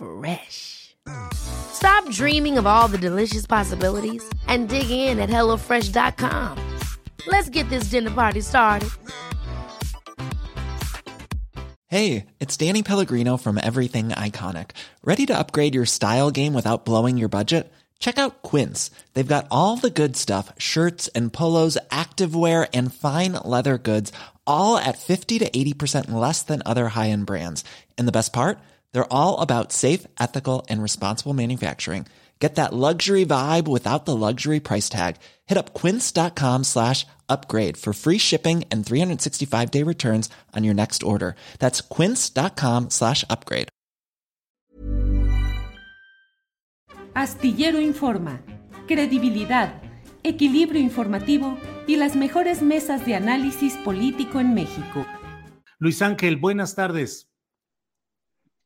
Fresh. Stop dreaming of all the delicious possibilities and dig in at HelloFresh.com. Let's get this dinner party started. Hey, it's Danny Pellegrino from Everything Iconic. Ready to upgrade your style game without blowing your budget? Check out Quince. They've got all the good stuff shirts and polos, activewear, and fine leather goods, all at 50 to 80% less than other high end brands. And the best part? They're all about safe, ethical, and responsible manufacturing. Get that luxury vibe without the luxury price tag. Hit up quince.com slash upgrade for free shipping and 365 day returns on your next order. That's quince.com slash upgrade. Astillero Informa, credibilidad, equilibrio informativo y las mejores mesas de análisis político en México. Luis Ángel, buenas tardes.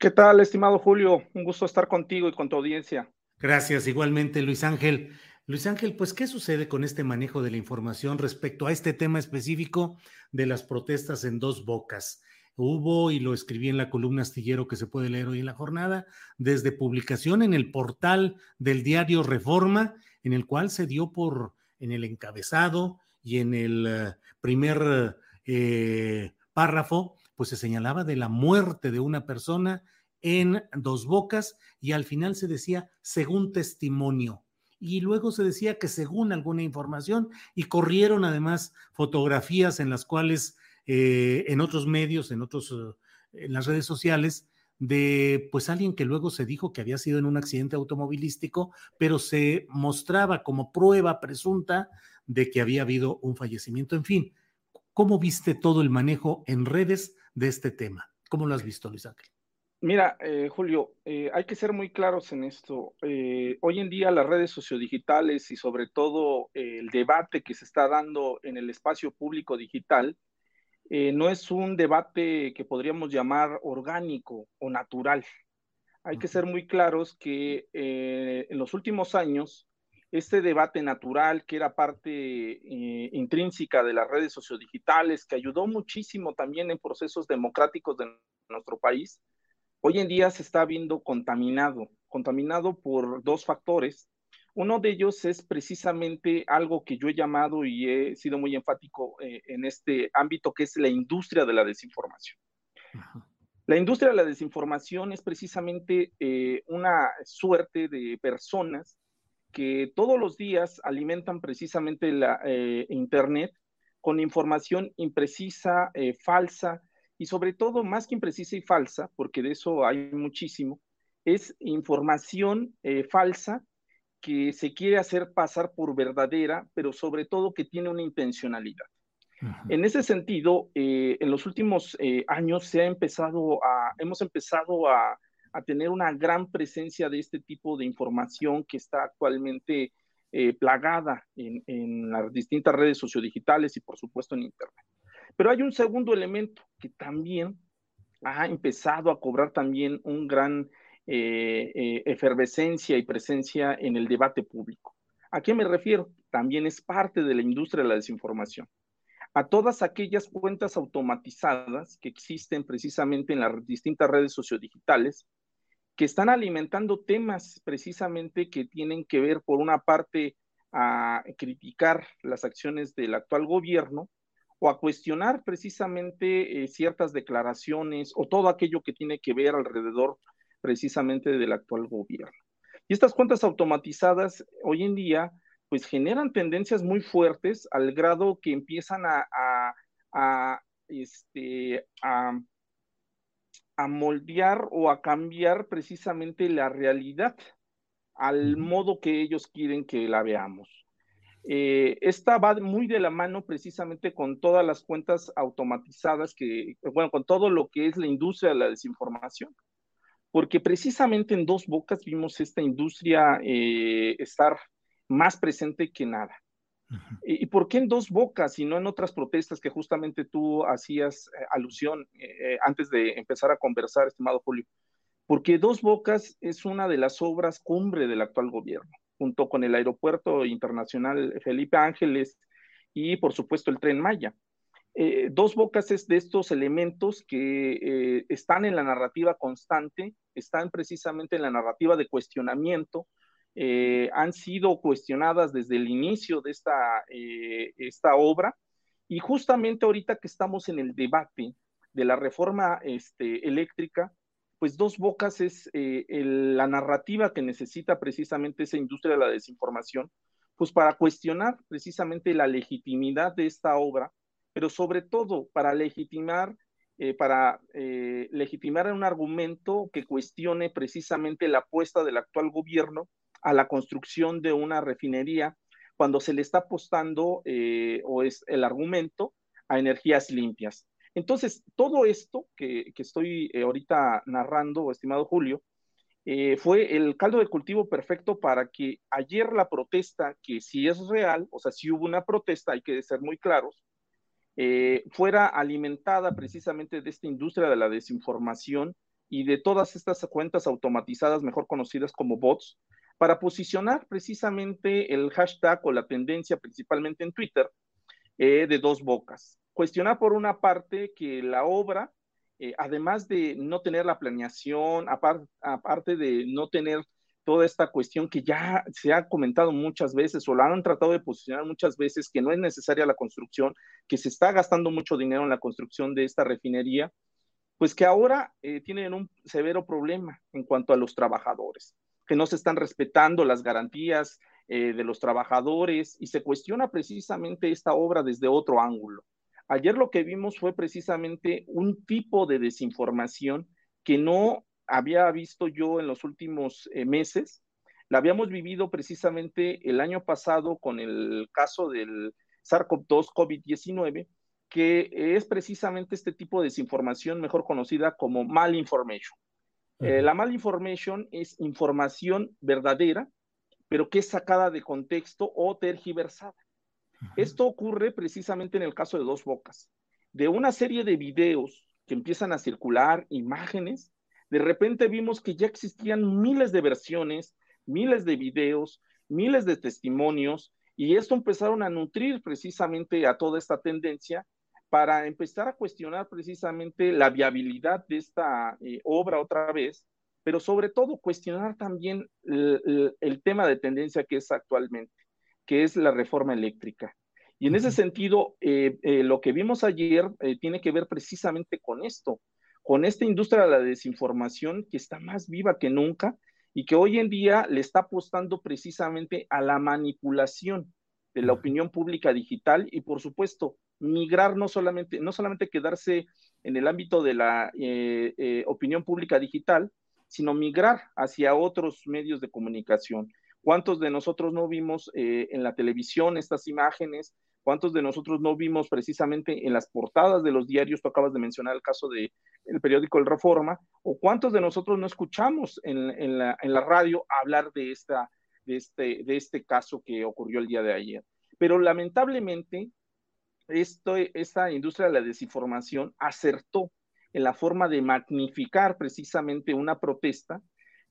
¿Qué tal, estimado Julio? Un gusto estar contigo y con tu audiencia. Gracias, igualmente, Luis Ángel. Luis Ángel, pues, ¿qué sucede con este manejo de la información respecto a este tema específico de las protestas en dos bocas? Hubo, y lo escribí en la columna astillero que se puede leer hoy en la jornada, desde publicación en el portal del diario Reforma, en el cual se dio por, en el encabezado y en el eh, primer eh, párrafo, pues se señalaba de la muerte de una persona en Dos Bocas y al final se decía según testimonio. Y luego se decía que según alguna información y corrieron además fotografías en las cuales eh, en otros medios, en otros, eh, en las redes sociales, de pues alguien que luego se dijo que había sido en un accidente automovilístico, pero se mostraba como prueba presunta de que había habido un fallecimiento. En fin, ¿cómo viste todo el manejo en redes de este tema. ¿Cómo lo has visto, Luis Ángel? Mira, eh, Julio, eh, hay que ser muy claros en esto. Eh, hoy en día las redes sociodigitales y sobre todo el debate que se está dando en el espacio público digital no es un debate que podríamos llamar orgánico o natural. Hay que ser muy claros que en los últimos años este debate natural que era parte eh, intrínseca de las redes sociodigitales, que ayudó muchísimo también en procesos democráticos de nuestro país, hoy en día se está viendo contaminado, contaminado por dos factores. Uno de ellos es precisamente algo que yo he llamado y he sido muy enfático eh, en este ámbito, que es la industria de la desinformación. La industria de la desinformación es precisamente eh, una suerte de personas que todos los días alimentan precisamente la eh, Internet con información imprecisa, eh, falsa y sobre todo, más que imprecisa y falsa, porque de eso hay muchísimo, es información eh, falsa que se quiere hacer pasar por verdadera, pero sobre todo que tiene una intencionalidad. En ese sentido, en los últimos años se ha empezado a, hemos empezado a, a tener una gran presencia de este tipo de información que está actualmente eh, plagada en, las distintas redes sociodigitales y por supuesto en Internet. Pero hay un segundo elemento que también ha empezado a cobrar también un gran eh, eh, efervescencia y presencia en el debate público. ¿A qué me refiero? También es parte de la industria de la desinformación. A todas aquellas cuentas automatizadas que existen precisamente en las distintas redes sociodigitales, que están alimentando temas precisamente que tienen que ver, por una parte, a criticar las acciones del actual gobierno o a cuestionar precisamente eh, ciertas declaraciones o todo aquello que tiene que ver alrededor precisamente del actual gobierno. Y estas cuentas automatizadas hoy en día pues generan tendencias muy fuertes al grado que empiezan a, a este, a a moldear o a cambiar precisamente la realidad al modo que ellos quieren que la veamos. Eh, esta va muy de la mano precisamente con todas las cuentas automatizadas que, bueno, con todo lo que es la industria de la desinformación. porque precisamente en dos bocas vimos esta industria eh, estar más presente que nada. ¿Y por qué en dos bocas y no en otras protestas que justamente tú hacías eh, alusión eh, antes de empezar a conversar, estimado Julio? Porque dos bocas es una de las obras cumbre del actual gobierno, junto con el Aeropuerto Internacional Felipe Ángeles y por supuesto el tren Maya. Eh, dos bocas es de estos elementos que eh, están en la narrativa constante, están precisamente en la narrativa de cuestionamiento, eh, han sido cuestionadas desde el inicio de esta, esta obra. Y justamente ahorita que estamos en el debate de la reforma este, eléctrica, pues dos bocas es la narrativa que necesita precisamente esa industria de la desinformación, pues para cuestionar precisamente la legitimidad de esta obra pero sobre todo para legitimar, eh, para eh, legitimar un argumento que cuestione precisamente la apuesta del actual gobierno a la construcción de una refinería cuando se le está apostando, eh, o es el argumento, a energías limpias. Entonces, todo esto que, que estoy ahorita narrando, estimado Julio, fue el caldo de cultivo perfecto para que ayer la protesta, que si es real, o sea, si hubo una protesta, hay que ser muy claros, eh, fuera alimentada precisamente de esta industria de la desinformación y de todas estas cuentas automatizadas, mejor conocidas como bots, para posicionar precisamente el hashtag o la tendencia, principalmente en Twitter, eh, de dos bocas. Cuestionar por una parte que la obra, eh, además de no tener la planeación, aparte de no tener toda esta cuestión que ya se ha comentado muchas veces o la han tratado de posicionar muchas veces, que no es necesaria la construcción, que se está gastando mucho dinero en la construcción de esta refinería, pues que ahora eh, tienen un severo problema en cuanto a los trabajadores, que no se están respetando las garantías eh, de los trabajadores y se cuestiona precisamente esta obra desde otro ángulo. Ayer lo que vimos fue precisamente un tipo de desinformación que no había visto yo en los últimos eh, meses. La habíamos vivido precisamente el año pasado con el caso del SARS-CoV-2 COVID-19, que es precisamente este tipo de desinformación mejor conocida como malinformation. Eh, la malinformation es información verdadera, pero que es sacada de contexto o tergiversada. Esto ocurre precisamente en el caso de dos bocas. De una serie de videos que empiezan a circular, imágenes, de repente vimos que ya existían miles de versiones, miles de videos, miles de testimonios, y esto empezaron a nutrir precisamente a toda esta tendencia para empezar a cuestionar precisamente la viabilidad de esta eh, obra otra vez, pero sobre todo cuestionar también el, tema de tendencia que es actualmente, que es la reforma eléctrica. Y en ese sentido, eh, eh, lo que vimos ayer tiene que ver precisamente con esto, con esta industria de la desinformación que está más viva que nunca y que hoy en día le está apostando precisamente a la manipulación de la opinión pública digital y por supuesto migrar no solamente, no solamente quedarse en el ámbito de la eh, eh, opinión pública digital, sino migrar hacia otros medios de comunicación. ¿Cuántos de nosotros no vimos eh, en la televisión estas imágenes ¿Cuántos de nosotros no vimos precisamente en las portadas de los diarios, tú acabas de mencionar el caso del el periódico El Reforma, o cuántos de nosotros no escuchamos en, la, radio hablar de, esta, de, este, de este caso que ocurrió el día de ayer? Pero lamentablemente, esto, esta industria de la desinformación acertó en la forma de magnificar precisamente una protesta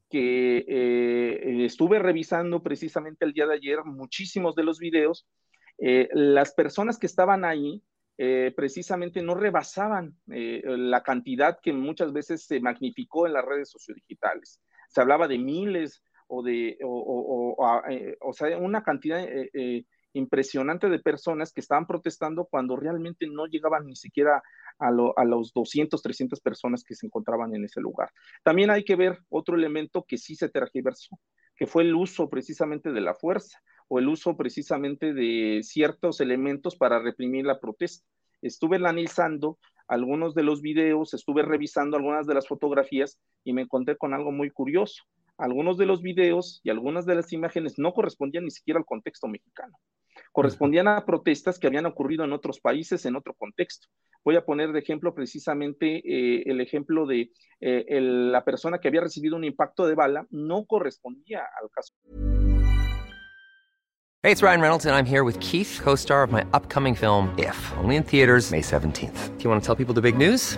que eh, estuve revisando precisamente el día de ayer muchísimos de los videos eh, las personas que estaban ahí eh, precisamente no rebasaban la cantidad que muchas veces se magnificó en las redes sociodigitales. Se hablaba de miles o de, o, sea, una cantidad impresionante de personas que estaban protestando cuando realmente no llegaban ni siquiera a, los 200, 300 personas que se encontraban en ese lugar. También hay que ver otro elemento que sí se tergiversó, que fue el uso precisamente de la fuerza o el uso precisamente de ciertos elementos para reprimir la protesta. Estuve analizando algunos de los videos, estuve revisando algunas de las fotografías y me encontré con algo muy curioso. Algunos de los videos y algunas de las imágenes no correspondían ni siquiera al contexto mexicano. Correspondían a protestas que habían ocurrido en otros países en otro contexto. Voy a poner de ejemplo precisamente eh, el ejemplo de eh, la persona que había recibido un impacto de bala no correspondía al caso. Hey, it's Ryan Reynolds and I'm here with Keith, co-star of my upcoming film If, only in theaters May 17th. Do you want to tell people the big news?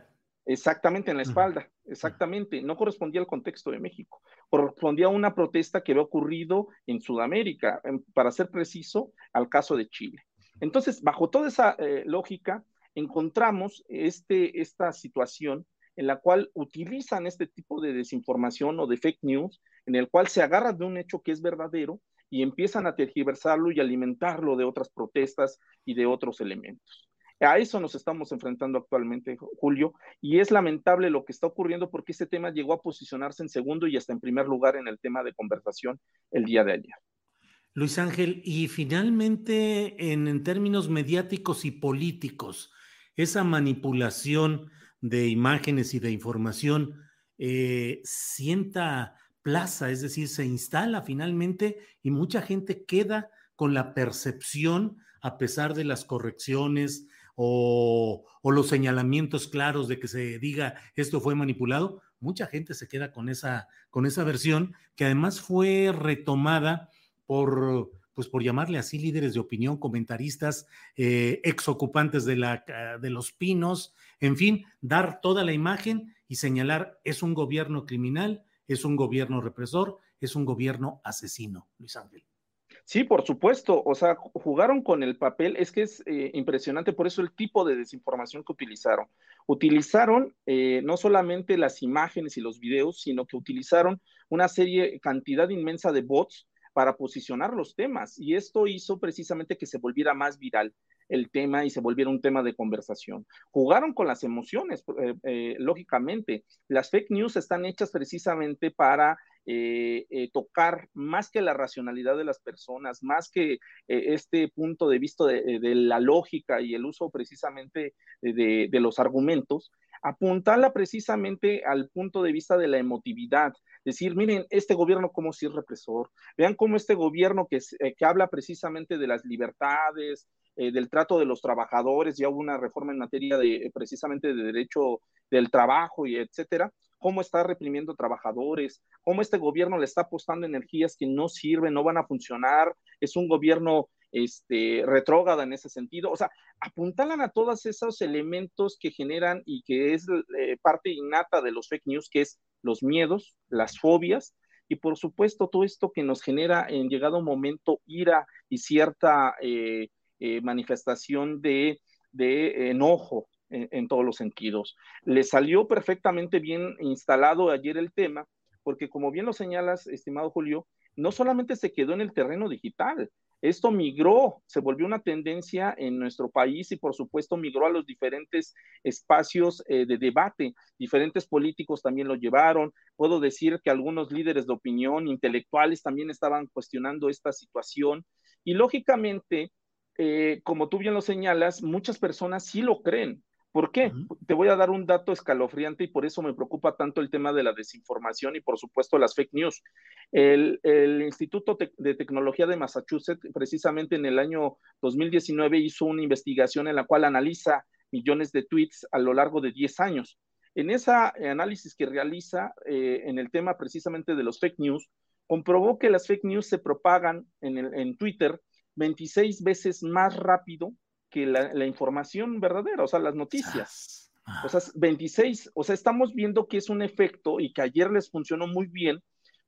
Exactamente, en la espalda, exactamente. No correspondía al contexto de México, correspondía a una protesta que había ocurrido en Sudamérica, para ser preciso, al caso de Chile. Entonces, bajo toda esa eh, lógica, encontramos este, esta situación en la cual utilizan este tipo de desinformación o de fake news, en el cual se agarran de un hecho que es verdadero y empiezan a tergiversarlo y alimentarlo de otras protestas y de otros elementos. A eso nos estamos enfrentando actualmente, Julio, y es lamentable lo que está ocurriendo porque este tema llegó a posicionarse en segundo y hasta en primer lugar en el tema de conversación el día de ayer. Luis Ángel, y finalmente en, términos mediáticos y políticos, esa manipulación de imágenes y de información eh, sienta plaza, es decir, se instala finalmente y mucha gente queda con la percepción, a pesar de las correcciones, o, los señalamientos claros de que se diga esto fue manipulado, mucha gente se queda con esa, con esa versión que además fue retomada por, pues por llamarle así, líderes de opinión, comentaristas, eh, ex ocupantes de, la, de los pinos, en fin, dar toda la imagen y señalar es un gobierno criminal, es un gobierno represor, es un gobierno asesino, Luis Ángel. Sí, por supuesto. O sea, jugaron con el papel. Es que es eh, impresionante por eso el tipo de desinformación que utilizaron. Utilizaron eh, no solamente las imágenes y los videos, sino que utilizaron una serie, cantidad inmensa de bots para posicionar los temas. Y esto hizo precisamente que se volviera más viral el tema y se volviera un tema de conversación. Jugaron con las emociones, eh, lógicamente. Las fake news están hechas precisamente para eh, eh, tocar más que la racionalidad de las personas, más que eh, este punto de vista de, la lógica y el uso precisamente de, los argumentos, apuntarla precisamente al punto de vista de la emotividad, decir, miren, este gobierno como si es represor, vean cómo este gobierno que, que habla precisamente de las libertades, del trato de los trabajadores, ya hubo una reforma en materia de precisamente de derecho del trabajo y etcétera, cómo está reprimiendo trabajadores, cómo este gobierno le está apostando energías que no sirven, no van a funcionar, es un gobierno este, retrógrada en ese sentido. O sea, apuntalan a todos esos elementos que generan y que es eh, parte innata de los fake news, que es los miedos, las fobias y por supuesto todo esto que nos genera en llegado momento ira y cierta eh, eh, manifestación de, de enojo en, todos los sentidos. Le salió perfectamente bien instalado ayer el tema, porque como bien lo señalas, estimado Julio, no solamente se quedó en el terreno digital, esto migró, se volvió una tendencia en nuestro país y por supuesto migró a los diferentes espacios eh, de debate. Diferentes políticos también lo llevaron. Puedo decir que algunos líderes de opinión, intelectuales, también estaban cuestionando esta situación. Y lógicamente, eh, como tú bien lo señalas, muchas personas sí lo creen. ¿Por qué? Te voy a dar un dato escalofriante y por eso me preocupa tanto el tema de la desinformación y por supuesto las fake news. El, Instituto de Tecnología de Massachusetts precisamente en el año 2019 hizo una investigación en la cual analiza millones de tweets a lo largo de 10 años. En ese análisis que realiza eh, en el tema precisamente de los fake news, comprobó que las fake news se propagan en, en Twitter 26 veces más rápido que la, información verdadera, o sea, las noticias. O sea, 26, o sea, estamos viendo que es un efecto y que ayer les funcionó muy bien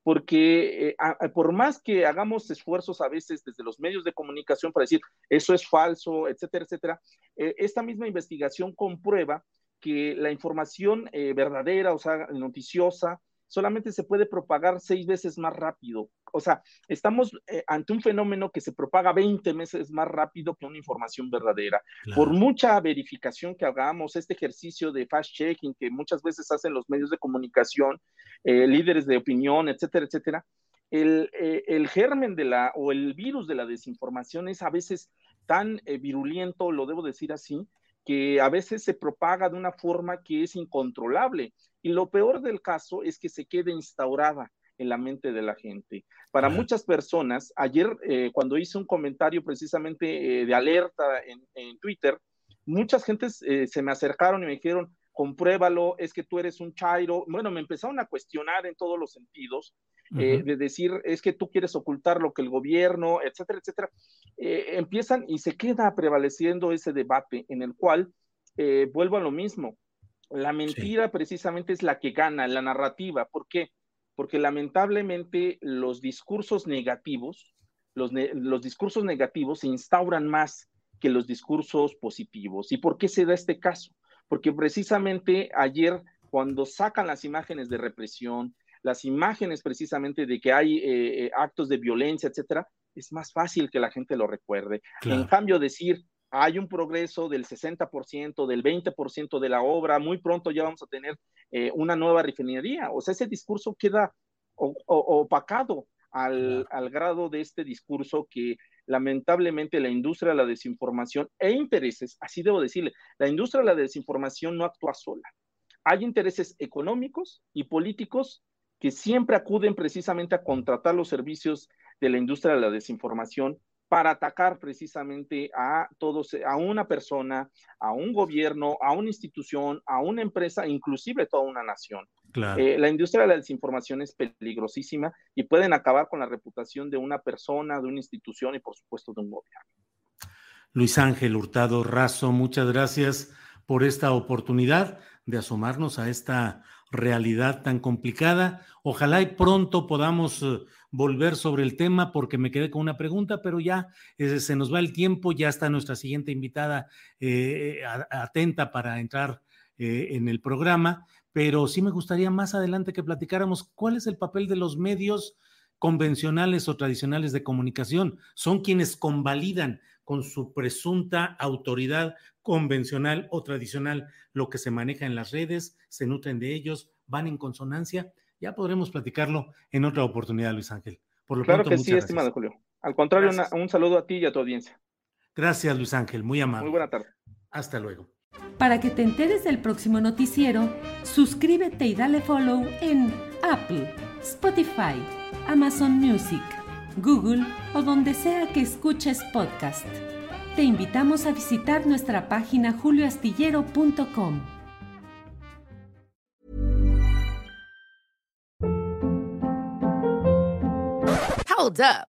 porque eh, por más que hagamos esfuerzos a veces desde los medios de comunicación para decir eso es falso, etcétera, etcétera, eh, esta misma investigación comprueba que la información eh, verdadera, o sea, noticiosa, solamente se puede propagar seis veces más rápido. O sea, estamos eh, ante un fenómeno que se propaga 20 veces más rápido que una información verdadera. Por mucha verificación que hagamos, este ejercicio de fast-checking que muchas veces hacen los medios de comunicación, eh, líderes de opinión, etcétera, etcétera, el, eh, el, germen de la o el virus de la desinformación es a veces tan virulento, lo debo decir así, que a veces se propaga de una forma que es incontrolable. Y lo peor del caso es que se quede instaurada en la mente de la gente. Para muchas personas, ayer eh, cuando hice un comentario precisamente eh, de alerta en, Twitter, muchas gentes eh, se me acercaron y me dijeron, compruébalo, es que tú eres un chairo. Bueno, me empezaron a cuestionar en todos los sentidos, de decir, es que tú quieres ocultar lo que el gobierno, etcétera, etcétera. empiezan y se queda prevaleciendo ese debate en el cual, vuelvo a lo mismo, la mentira precisamente es la que gana, la narrativa. ¿Por qué? Porque lamentablemente los discursos negativos, los, discursos negativos se instauran más que los discursos positivos. ¿Y por qué se da este caso? Porque precisamente ayer, cuando sacan las imágenes de represión, las imágenes precisamente de que hay eh, eh, actos de violencia, etcétera, es más fácil que la gente lo recuerde. En cambio, decir hay un progreso del 60%, del 20% de la obra, muy pronto ya vamos a tener eh, una nueva refinería. O sea, ese discurso queda opacado al, al, grado de este discurso que lamentablemente la industria de la desinformación e intereses, así debo decirle, la industria de la desinformación no actúa sola. Hay intereses económicos y políticos que siempre acuden precisamente a contratar los servicios de la industria de la desinformación para atacar precisamente a todos, a una persona, a un gobierno, a una institución, a una empresa, inclusive toda una nación. Eh, la industria de la desinformación es peligrosísima y pueden acabar con la reputación de una persona, de una institución y por supuesto de un gobierno. Luis Ángel Hurtado Razo, muchas gracias por esta oportunidad de asomarnos a esta realidad tan complicada. Ojalá y pronto podamos eh, volver sobre el tema porque me quedé con una pregunta, pero ya eh, se nos va el tiempo, ya está nuestra siguiente invitada eh, atenta para entrar en el programa, pero sí me gustaría más adelante que platicáramos cuál es el papel de los medios convencionales o tradicionales de comunicación. Son quienes convalidan con su presunta autoridad convencional o tradicional lo que se maneja en las redes, se nutren de ellos, van en consonancia. Ya podremos platicarlo en otra oportunidad, Luis Ángel. Por lo claro que sí, estimado Julio. Al contrario, un saludo a ti y a tu audiencia. Gracias, Luis Ángel. Muy amable. Muy buena tarde. Hasta luego. Para que te enteres del próximo noticiero, suscríbete y dale follow en Apple, Spotify, Amazon Music, Google o donde sea que escuches podcast. Te invitamos a visitar nuestra página julioastillero.com. Hold up.